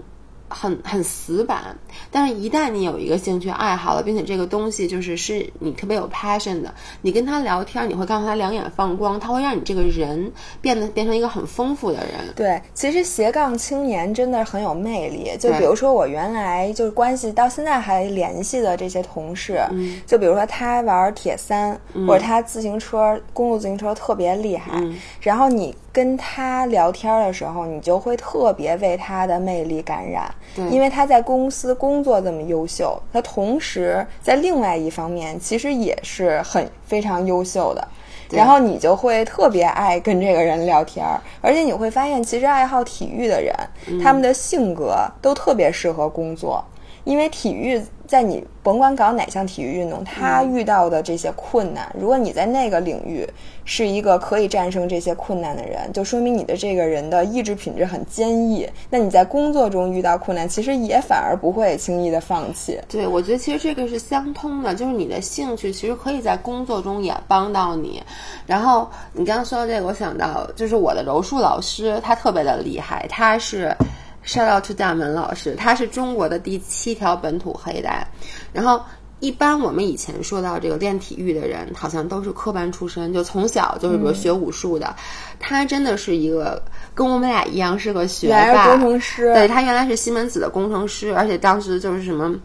很很死板，但是一旦你有一个兴趣爱好了，并且这个东西就是是你特别有 passion 的，你跟他聊天，你会看到他两眼放光，他会让你这个人变得变成一个很丰富的人。对，其实斜杠青年真的很有魅力。就比如说我原来就是关系到现在还联系的这些同事，嗯就比如说他玩铁三，或者他自行车公路自行车特别厉害，嗯然后你跟他聊天的时候，你就会特别为他的魅力感染，因为他在公司工作这么优秀，他同时在另外一方面其实也是很非常优秀的。然后你就会特别爱跟这个人聊天儿，而且你会发现，其实爱好体育的人，他们的性格都特别适合工作，因为体育在你甭管搞哪项体育运动，他遇到的这些困难，如果你在那个领域是一个可以战胜这些困难的人，就说明你的这个人的意志品质很坚毅。那你在工作中遇到困难，其实也反而不会轻易的放弃。对，我觉得其实这个是相通的，就是你的兴趣其实可以在工作中也帮到你。然后你刚刚说到这个，我想到就是我的柔术老师，他特别的厉害，他是。Shout out to 大门老师，他是中国的第七条本土黑带。然后，一般我们以前说到这个练体育的人，好像都是科班出身，就从小就是比如学武术的。他真的是一个跟我们俩一样是个学霸，工程师。对他原来是西门子的工程师，而且当时就是什么。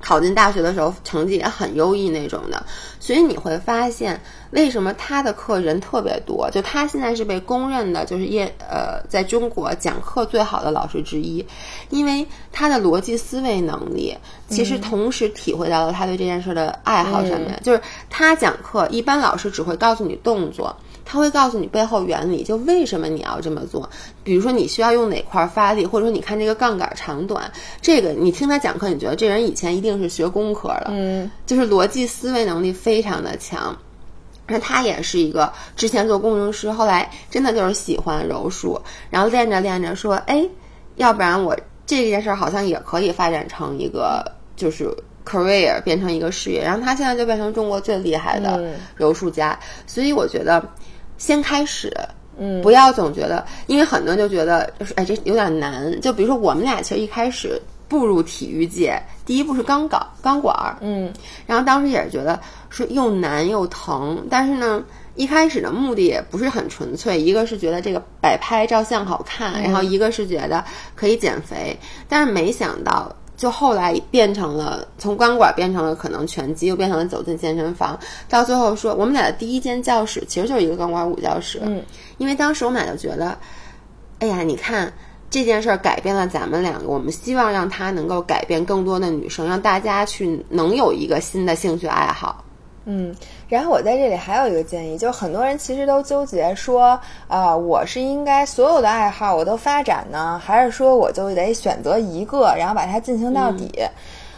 考进大学的时候，成绩也很优异那种的，所以你会发现为什么他的课人特别多。就他现在是被公认的，就是业呃，在中国讲课最好的老师之一，因为他的逻辑思维能力，其实同时体会到了他对这件事的爱好上面。就是他讲课，一般老师只会告诉你动作。他会告诉你背后原理，就为什么你要这么做。比如说你需要用哪块发力，或者说你看这个杠杆长短，这个你听他讲课，你觉得这人以前一定是学工科的，嗯，就是逻辑思维能力非常的强。那他也是一个之前做工程师，后来真的就是喜欢柔术，然后练着练着说，哎，要不然我这件事儿好像也可以发展成一个就是 career，变成一个事业。然后他现在就变成中国最厉害的柔术家，所以我觉得。先开始，嗯，不要总觉得，因为很多人就觉得，就是哎，这有点难。就比如说，我们俩其实一开始步入体育界，第一步是钢管，钢管儿，嗯，然后当时也是觉得是又难又疼，但是呢，一开始的目的也不是很纯粹，一个是觉得这个摆拍照相好看，然后一个是觉得可以减肥，但是没想到。就后来变成了从钢管变成了可能拳击，又变成了走进健身房，到最后说我们俩的第一间教室其实就是一个钢管舞教室。嗯，因为当时我们俩就觉得，哎呀，你看这件事儿改变了咱们两个，我们希望让它能够改变更多的女生，让大家去能有一个新的兴趣爱好。嗯，然后我在这里还有一个建议，就很多人其实都纠结说，啊，我是应该所有的爱好我都发展呢，还是说我就得选择一个，然后把它进行到底？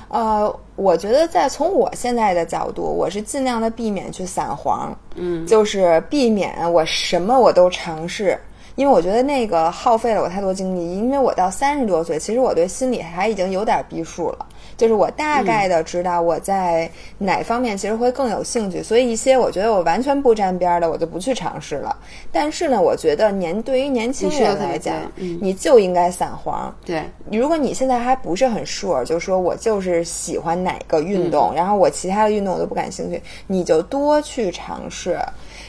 呃，我觉得在从我现在的角度，我是尽量的避免去散黄，嗯，就是避免我什么我都尝试，因为我觉得那个耗费了我太多精力，因为我到三十多岁，其实我对心理还已经有点逼数了。就是我大概的知道我在哪方面其实会更有兴趣，所以一些我觉得我完全不沾边的，我就不去尝试了。但是呢，我觉得年对于年轻人来讲，你就应该散黄。对，如果你现在还不是很 sure，就说我就是喜欢哪个运动，然后我其他的运动我都不感兴趣，你就多去尝试。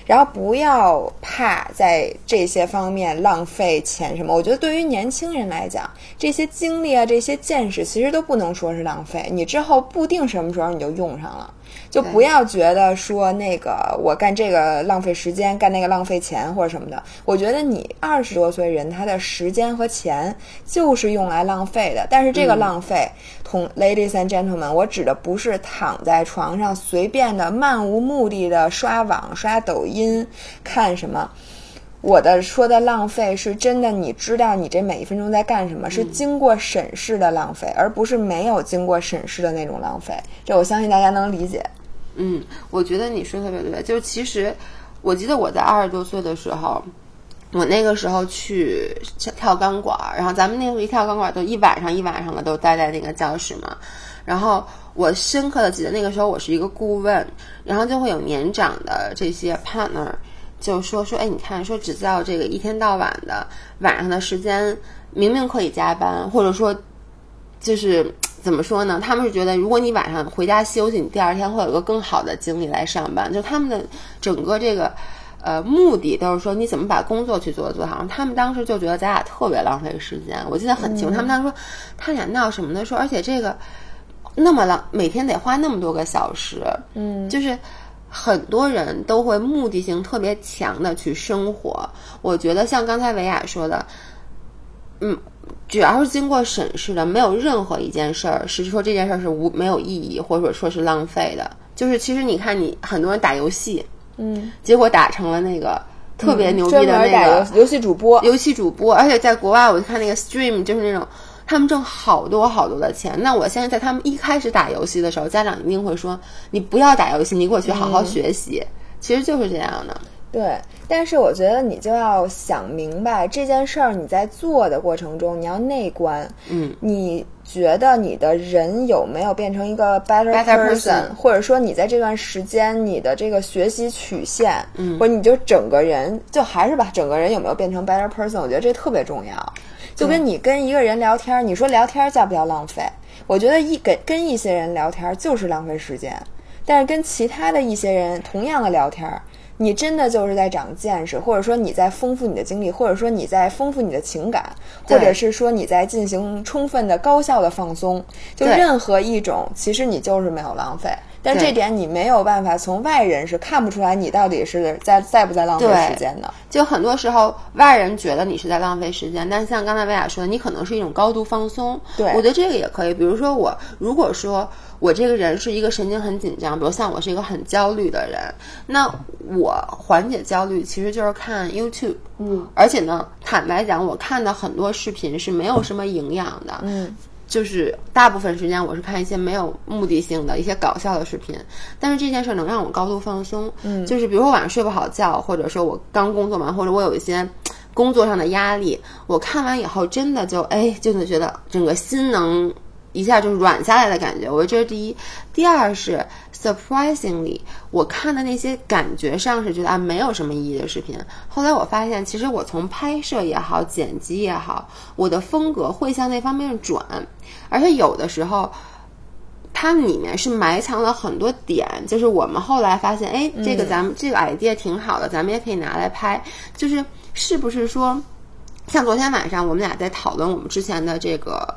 然后不要怕在这些方面浪费钱什么。我觉得对于年轻人来讲，这些经历啊，这些见识，其实都不能说是浪费。你之后不定什么时候你就用上了。就不要觉得说那个我干这个浪费时间，干那个浪费钱或者什么的。我觉得你二十多岁人，他的时间和钱就是用来浪费的。但是这个浪费，同 ladies and gentlemen，我指的不是躺在床上随便的漫无目的的刷网、刷抖音、看什么。我的说的浪费是真的，你知道你这每一分钟在干什么，是经过审视的浪费，而不是没有经过审视的那种浪费。这我相信大家能理解。嗯，我觉得你说特别对。就是其实，我记得我在二十多岁的时候，我那个时候去跳钢管，然后咱们那时候一跳钢管都一晚上一晚上的都待在那个教室嘛。然后我深刻的记得那个时候我是一个顾问，然后就会有年长的这些 partner 就说说，哎，你看，说只叫这个一天到晚的晚上的时间，明明可以加班，或者说就是。怎么说呢？他们是觉得，如果你晚上回家休息，你第二天会有个更好的精力来上班。就他们的整个这个，呃，目的都是说，你怎么把工作去做做好。他们当时就觉得咱俩特别浪费时间。我记得很清楚，他们当时说，他俩闹什么的说，而且这个那么浪，每天得花那么多个小时。嗯，就是很多人都会目的性特别强的去生活。我觉得像刚才维亚说的，嗯。只要是经过审视的，没有任何一件事儿是说这件事儿是无没有意义，或者说是浪费的。就是其实你看，你很多人打游戏，嗯，结果打成了那个特别牛逼的那个游戏主播，游戏主播，而且在国外我看那个 stream 就是那种。他们挣好多好多的钱，那我现在在他们一开始打游戏的时候，家长一定会说：“你不要打游戏，你给我去好好学习。其实就是这样的。对，但是我觉得你就要想明白这件事儿，你在做的过程中，你要内观。嗯，你觉得你的人有没有变成一个 better person 或者说你在这段时间你的这个学习曲线，嗯，或者你就整个人，就还是把，整个人有没有变成 better person？我觉得这特别重要。就跟你跟一个人聊天，你说聊天叫不叫浪费？我觉得一跟跟一些人聊天就是浪费时间，但是跟其他的一些人同样的聊天，你真的就是在长见识，或者说你在丰富你的经历，或者说你在丰富你的情感，或者是说你在进行充分的高效的放松。就任何一种，其实你就是没有浪费。但这点你没有办法从外人是看不出来你到底是在在不在浪费时间的。就很多时候，外人觉得你是在浪费时间，但是像刚才薇娅说的，你可能是一种高度放松。对我觉得这个也可以。比如说我，如果说我这个人是一个神经很紧张，比如像我是一个很焦虑的人，那我缓解焦虑其实就是看 YouTube。嗯，而且呢，坦白讲，我看的很多视频是没有什么营养的。嗯，就是大部分时间我是看一些没有目的性的一些搞笑的视频，但是这件事能让我高度放松。嗯，就是比如说晚上睡不好觉，或者说我刚工作完，或者我有一些工作上的压力，我看完以后真的就哎，就能觉得整个心能一下就软下来的感觉。我觉得这是第一，第二是 surprisingly，我看的那些感觉上是觉得啊没有什么意义的视频，后来我发现其实我从拍摄也好，剪辑也好，我的风格会向那方面转，而且有的时候。它里面是埋藏了很多点，就是我们后来发现，哎，这个咱们、这个 idea 挺好的，咱们也可以拿来拍。就是是不是说，像昨天晚上我们俩在讨论我们之前的这个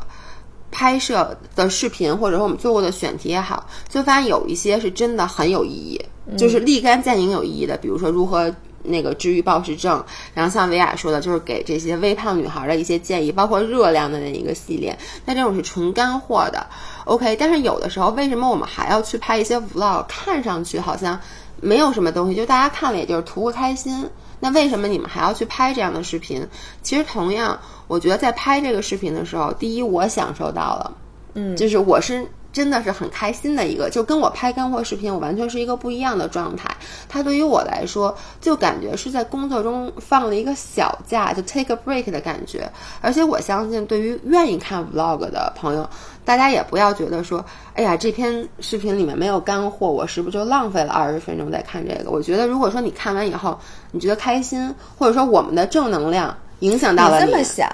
拍摄的视频，或者说我们做过的选题也好，就发现有一些是真的很有意义，就是立竿见影有意义的。比如说如何那个治愈暴食症，然后像维亚说的，就是给这些微胖女孩的一些建议，包括热量的那一个系列，那这种是纯干货的。OK，但是有的时候为什么我们还要去拍一些 vlog？看上去好像没有什么东西，就大家看了也就是图个开心。那为什么你们还要去拍这样的视频？其实同样，我觉得在拍这个视频的时候，第一我享受到了，嗯，就是我是真的是很开心的一个，就跟我拍干货视频，我完全是一个不一样的状态。它对于我来说，就感觉是在工作中放了一个小假，就 take a break 的感觉。而且我相信，对于愿意看 vlog 的朋友，大家也不要觉得说，哎呀，这篇视频里面没有干货，我是不是就浪费了二十分钟在看这个？我觉得，如果说你看完以后，你觉得开心，或者说我们的正能量影响到了你你，这么想，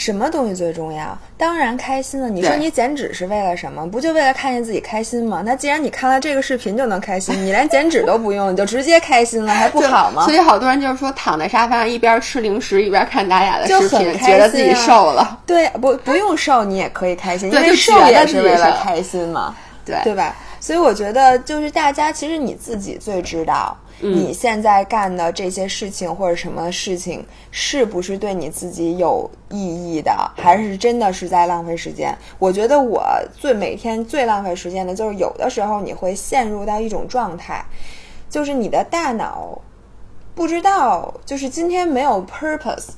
什么东西最重要？当然开心了。你说你减脂是为了什么？不就为了看见自己开心吗？那既然你看了这个视频就能开心，你连减脂都不用，你就直接开心了，还不好吗所？以好多人就是说躺在沙发上一边吃零食一边看达雅的视频，觉得自己瘦了。对，不不用瘦，你也可以开心，因为瘦也是为了开心嘛，对对吧？所以我觉得，就是大家其实你自己最知道，嗯你现在干的这些事情或者什么事情，是不是对你自己有意义的，还是真的是在浪费时间？我觉得我最每天最浪费时间的就是有的时候你会陷入到一种状态，就是你的大脑不知道，就是今天没有 purpose，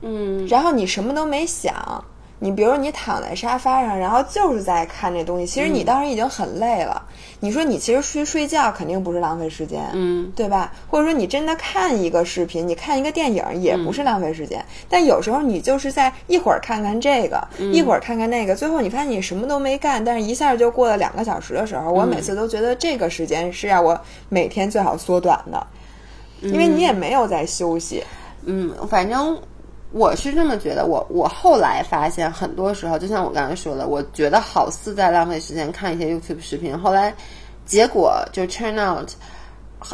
嗯，然后你什么都没想，你比如你躺在沙发上，然后就是在看这东西，其实嗯你当时已经很累了。你说你其实去睡觉肯定不是浪费时间，嗯，对吧？或者说你真的看一个视频，你看一个电影也不是浪费时间。但有时候你就是在一会儿看看这个，嗯一会儿看看那个，最后你发现你什么都没干，但是一下就过了两个小时的时候，我每次都觉得这个时间是让我每天最好缩短的，因为你也没有在休息。嗯，反正我是这么觉得。我我后来发现，很多时候就像我刚才说的，我觉得好似在浪费时间看一些 YouTube 视频，后来结果就 turn out。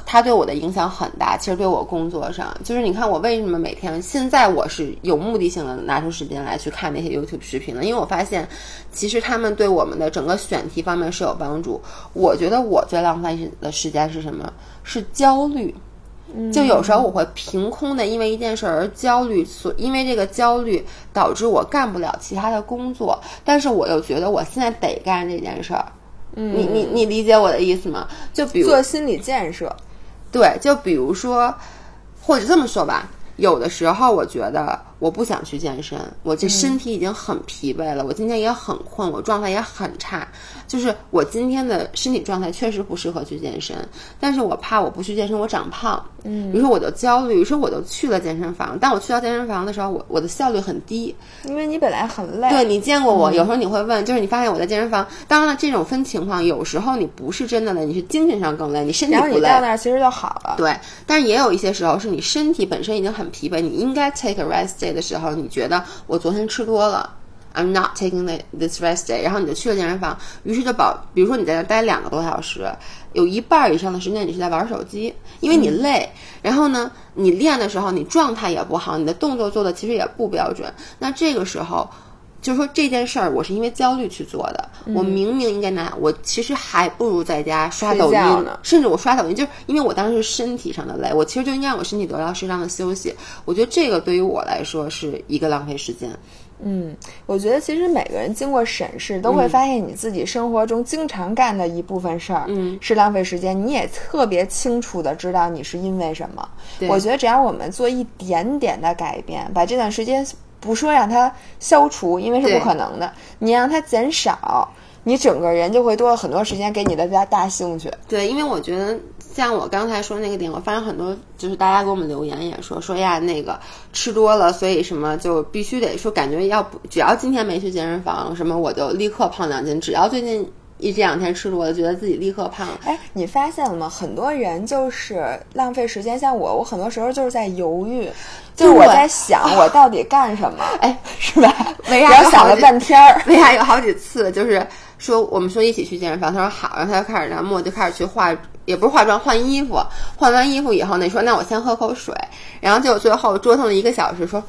它对我的影响很大，其实对我工作上，就是你看我为什么每天现在我是有目的性的拿出时间来去看那些 YouTube 视频呢？因为我发现，其实他们对我们的整个选题方面是有帮助。我觉得我最浪费的时间是什么？是焦虑。就有时候我会凭空的因为一件事而焦虑，所因为这个焦虑导致我干不了其他的工作，但是我又觉得我现在得干这件事儿。你你你理解我的意思吗？就比如做心理建设，对，就比如说，或者这么说吧，有的时候我觉得我不想去健身，我这身体已经很疲惫了，我今天也很困，我状态也很差，就是我今天的身体状态确实不适合去健身，但是我怕我不去健身我长胖，嗯，于是我就焦虑，于是我就去了健身房。但我去到健身房的时候，我我的效率很低，因为你本来很累。对你见过我，有时候你会问，就是你发现我在健身房，当然了，这种分情况，有时候你不是真的累，你是精神上更累，你身体然后你不累。到那儿其实就好了。对，但是也有一些时候是你身体本身已经很疲惫，你应该 take a rest day 的时候，你觉得我昨天吃多了，I'm not taking the this rest day，然后你就去了健身房，于是就保，比如说你在那待两个多小时，有一半儿以上的时间你是在玩手机，因为你累，然后呢，你练的时候你状态也不好，你的动作做的其实也不标准，那这个时候。就是说这件事儿，我是因为焦虑去做的。我明明应该拿，我其实还不如在家刷抖音呢甚至我刷抖音，就是因为我当时是身体上的累，我其实就应该让我身体得到适当的休息。我觉得这个对于我来说是一个浪费时间。嗯，我觉得其实每个人经过审视，都会发现你自己生活中经常干的一部分事儿，嗯，是浪费时间。你也特别清楚的知道你是因为什么。我觉得只要我们做一点点的改变，把这段时间不说让它消除，因为是不可能的，你让它减少，你整个人就会多了很多时间给你的大大兴趣。对，因为我觉得像我刚才说那个点，我发现很多就是大家给我们留言也说说呀，那个吃多了，所以什么就必须得说，感觉要不只要今天没去健身房，什么我就立刻胖两斤，只要最近一这两天吃多了，觉得自己立刻胖了。哎，你发现了吗？很多人就是浪费时间，像我，我很多时候就是在犹豫，就是我在想我到底干什么，哎，是吧？维然亚有好几后想了半天儿。维亚有好几次就是说我们说一起去健身房，他说好，然后他就开始，然后我就开始去化，也不是化妆，换衣服。换完衣服以后呢，说那我先喝口水，然后结果最后折腾了一个小时，说，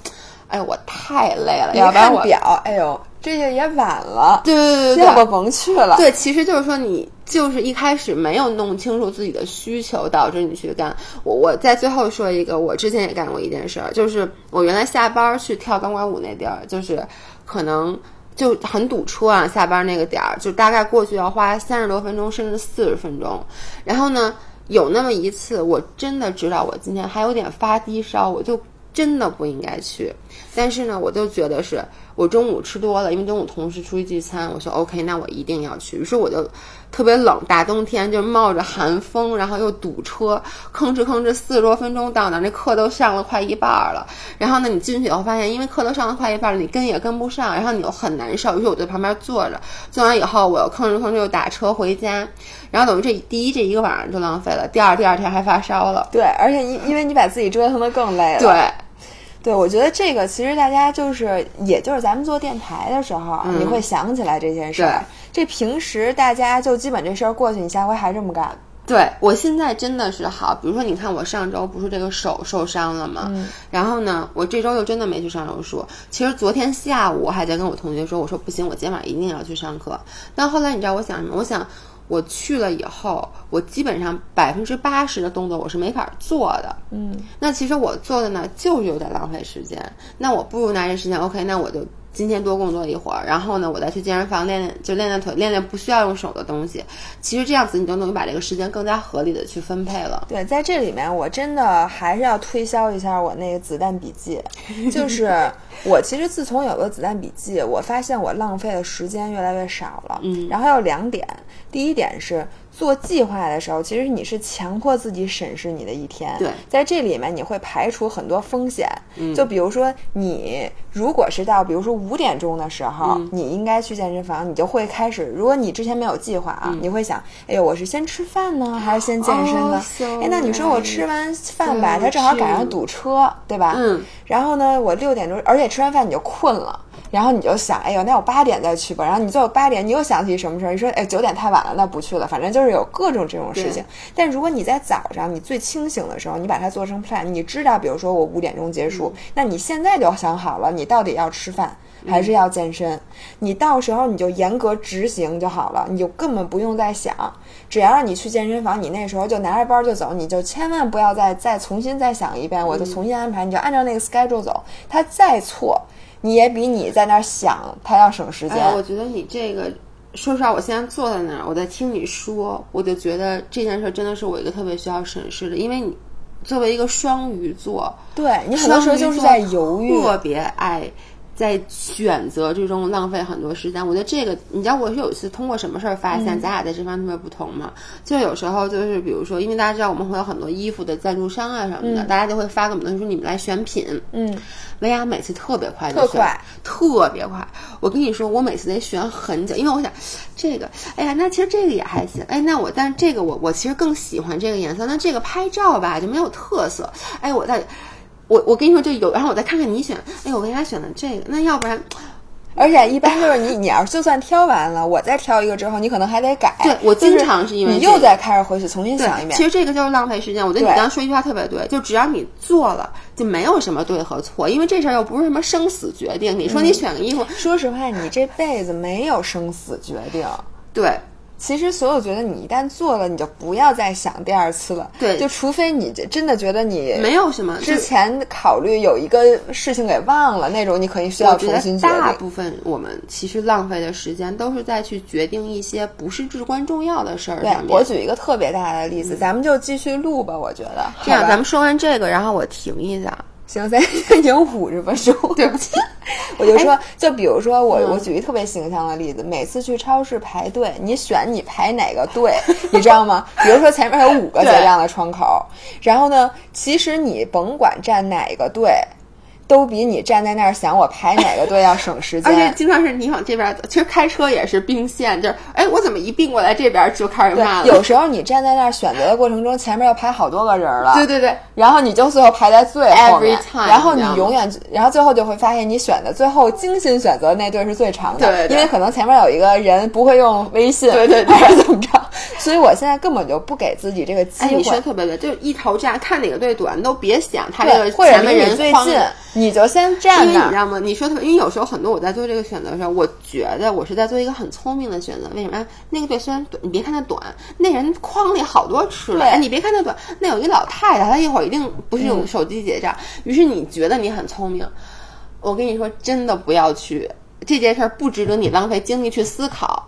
哎我太累了，要不然我。看表，哎呦，这个也晚了，对对对对对要不甭去了。对，其实就是说你就是一开始没有弄清楚自己的需求，导致你去干。我我在最后说一个，我之前也干过一件事儿，就是我原来下班去跳钢管舞那地儿，就是可能就很堵车啊，下班那个点儿，就大概过去要花三十多分钟，甚至四十分钟。然后呢，有那么一次，我真的知道我今天还有点发低烧，我就真的不应该去。但是呢，我就觉得是我中午吃多了，因为中午同事出去聚餐，我说 OK，那我一定要去。于是我就特别冷，大冬天就冒着寒风，然后又堵车，吭哧吭哧四十多分钟到那儿，那课都上了快一半儿了。然后呢，你进去以后发现，因为课都上了快一半儿了，你跟也跟不上，然后你又很难受。于是我就在旁边坐着，坐完以后我又吭哧吭哧又打车回家，然后等于这第一这一个晚上就浪费了，第二第二天还发烧了。对，而且因因为你把自己折腾的更累了。对，对，我觉得这个其实大家就是，也就是咱们做电台的时候，你会想起来这件事儿。这平时大家就基本这事儿过去，你下回还这么干。对我现在真的是好，比如说你看我上周不是这个手受伤了吗？然后呢，我这周又真的没去上手术。其实昨天下午我还在跟我同学说，我说不行，我今晚一定要去上课。但后来你知道我想什么？我想我去了以后，我基本上百分之八十的动作我是没法做的。嗯，那其实我做的呢，就是有点浪费时间。那我不如拿这时间，OK，那我就今天多工作一会儿，然后呢，我再去健身房练练，就练练腿，练练不需要用手的东西。其实这样子，你就能把这个时间更加合理的去分配了。对，在这里面我真的还是要推销一下我那个子弹笔记，就是我其实自从有了子弹笔记，我发现我浪费的时间越来越少了。嗯然后还有两点，第一点是做计划的时候，其实你是强迫自己审视你的一天。对在这里面你会排除很多风险。嗯就比如说你如果是到比如说五点钟的时候，嗯你应该去健身房，你就会开始，如果你之前没有计划啊，你会想，哎呦，我是先吃饭呢，还是先健身呢？哎，那你说我吃完饭吧它正好赶上堵车，对吧？嗯。然后呢，我六点钟，而且吃完饭你就困了。然后你就想，哎呦，那我八点再去吧。然后你最后八点，你又想起什么事儿？你说，哎，九点太晚了，那不去了。反正就是有各种这种事情。但如果你在早上，你最清醒的时候，你把它做成 plan，你知道，比如说我五点钟结束，那你现在就想好了，你到底要吃饭还是要健身？你到时候你就严格执行就好了，你就根本不用再想。只要让你去健身房，你那时候就拿着包就走，你就千万不要再再重新再想一遍，我就重新安排，你就按照那个 schedule 走。他再错，你也比你在那儿想他要省时间。哎，我觉得你这个说实话，我现在坐在那儿，我在听你说，我就觉得这件事真的是我一个特别需要审视的，因为你作为一个双鱼座，对你很多时候就是在犹豫，特别爱。在选择之中浪费很多时间，我觉得这个，你知道我是有一次通过什么事儿发现咱俩在这方面特别不同吗？就有时候就是比如说，因为大家知道我们会有很多衣服的赞助商啊什么的，大家就会发给我们说你们来选品。嗯，薇娅每次特别快，特快，特别快。我跟你说，我每次得选很久，因为我想这个，哎呀，那其实这个也还行。哎，那我但是这个我我其实更喜欢这个颜色，那这个拍照吧就没有特色。哎，我在。我我跟你说，就有，然后我再看看你选。哎，我为啥选的这个？那要不然，而且一般就是你，你要是就算挑完了，我再挑一个之后，你可能还得改。对，我经常是因为你又再开始回去重新想一遍。其实这个就是浪费时间。我觉得你刚刚说一句话特别对，就只要你做了，就没有什么对和错，因为这事儿又不是什么生死决定。你说你选个衣服，说实话，你这辈子没有生死决定。对。其实，所有觉得你一旦做了，你就不要再想第二次了。对，就除非你真的觉得你没有什么之前考虑有一个事情给忘了那种，你可以需要重新决定。大部分我们其实浪费的时间都是在去决定一些不是至关重要的事儿上面。我举一个特别大的例子，咱们就继续录吧。我觉得这样，咱们说完这个，然后我停一下。行，咱 已经五十分钟，对不起，我就说，就比如说我，我举一特别形象的例子，每次去超市排队，你选你排哪个队，你知道吗？比如说前面有五个结账的窗口，然后呢，其实你甭管站哪个队。都比你站在那儿想我排哪个队要省时间，而且经常是你往这边走。其实开车也是并线，就是哎，我怎么一并过来这边就开始慢了。有时候你站在那儿选择的过程中，前面要排好多个人了。对对对，然后你就最后排在最后面，然后你永远，然后最后就会发现你选的最后精心选择那队是最长的，因为可能前面有一个人不会用微信，对对，还是怎么着。所以我现在根本就不给自己这个机会。你说特别对，就一头站，看哪个队短，都别想他这个前面人最近，你就先站那。因为你知道吗？你说特别，因为有时候很多我在做这个选择的时候，我觉得我是在做一个很聪明的选择。为什么？那个队虽然短，你别看它短，那人筐里好多吃的。哎，你别看它短，那有一老太太，她一会儿一定不是用手机结账。于是你觉得你很聪明，我跟你说，真的不要去这件事儿，不值得你浪费精力去思考。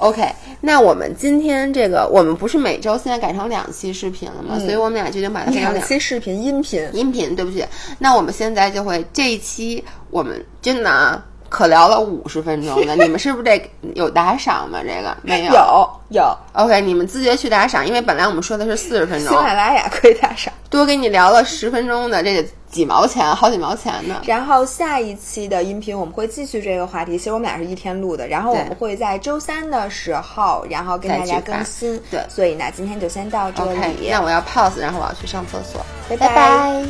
OK，那我们今天这个，我们不是每周现在改成两期视频了吗？所以我们俩决定把它变成两期视频音频。音频，对不起。那我们现在就会这一期，我们真的啊，可聊了五十分钟的，你们是不是得有打赏吗？这个没有，有有。OK，你们自觉去打赏，因为本来我们说的是四十分钟。喜马拉雅可以打赏，多给你聊了十分钟的这个。几毛钱，好几毛钱呢。然后下一期的音频我们会继续这个话题。其实我们俩是一天录的，然后我们会在周三的时候，然后跟大家更新。对，所以呢，今天就先到这里。那我要 pause，然后我要去上厕所。拜拜。